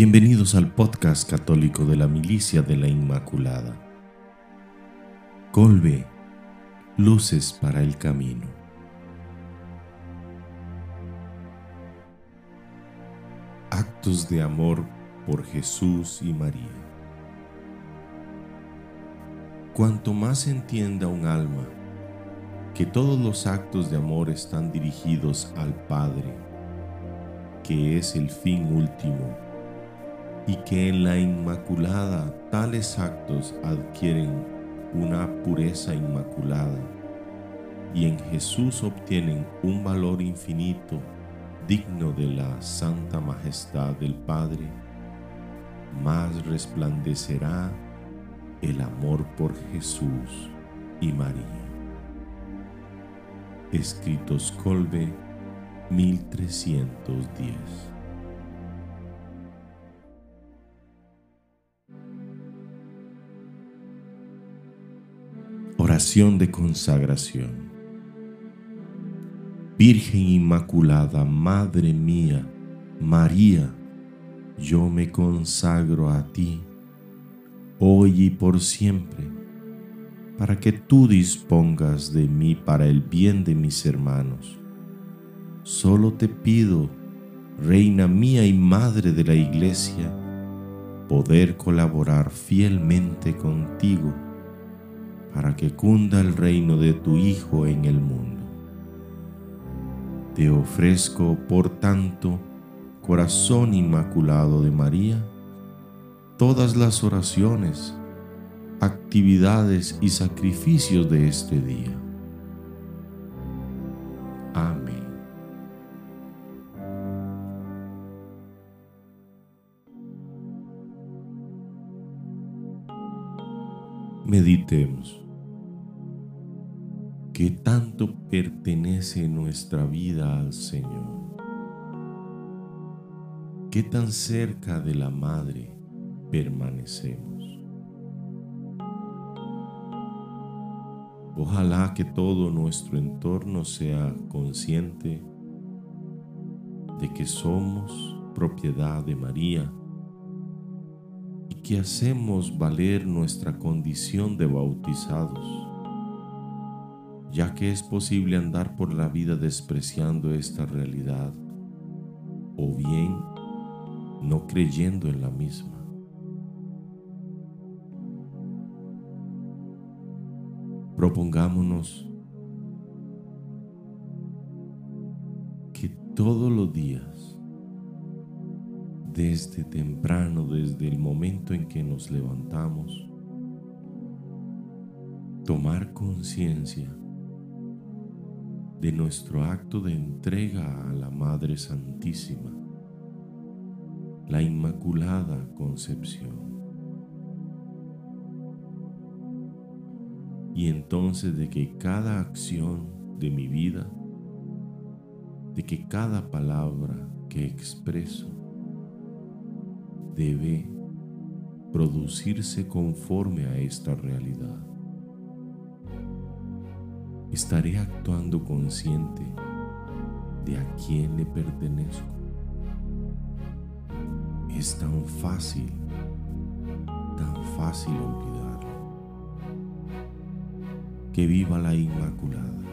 Bienvenidos al podcast católico de la Milicia de la Inmaculada. Colbe, luces para el camino. Actos de amor por Jesús y María. Cuanto más entienda un alma que todos los actos de amor están dirigidos al Padre, que es el fin último y que en la Inmaculada tales actos adquieren una pureza inmaculada. Y en Jesús obtienen un valor infinito digno de la santa majestad del Padre, más resplandecerá el amor por Jesús y María. Escritos Colbe 1310 Oración de consagración. Virgen Inmaculada, Madre mía, María, yo me consagro a ti, hoy y por siempre, para que tú dispongas de mí para el bien de mis hermanos. Solo te pido, Reina mía y Madre de la Iglesia, poder colaborar fielmente contigo para que cunda el reino de tu Hijo en el mundo. Te ofrezco, por tanto, corazón inmaculado de María, todas las oraciones, actividades y sacrificios de este día. Amén. Meditemos. ¿Qué tanto pertenece nuestra vida al Señor? ¿Qué tan cerca de la Madre permanecemos? Ojalá que todo nuestro entorno sea consciente de que somos propiedad de María que hacemos valer nuestra condición de bautizados, ya que es posible andar por la vida despreciando esta realidad o bien no creyendo en la misma. Propongámonos que todos los días desde temprano, desde el momento en que nos levantamos, tomar conciencia de nuestro acto de entrega a la Madre Santísima, la Inmaculada Concepción. Y entonces de que cada acción de mi vida, de que cada palabra que expreso, debe producirse conforme a esta realidad. Estaré actuando consciente de a quién le pertenezco. Es tan fácil, tan fácil olvidarlo. Que viva la Inmaculada.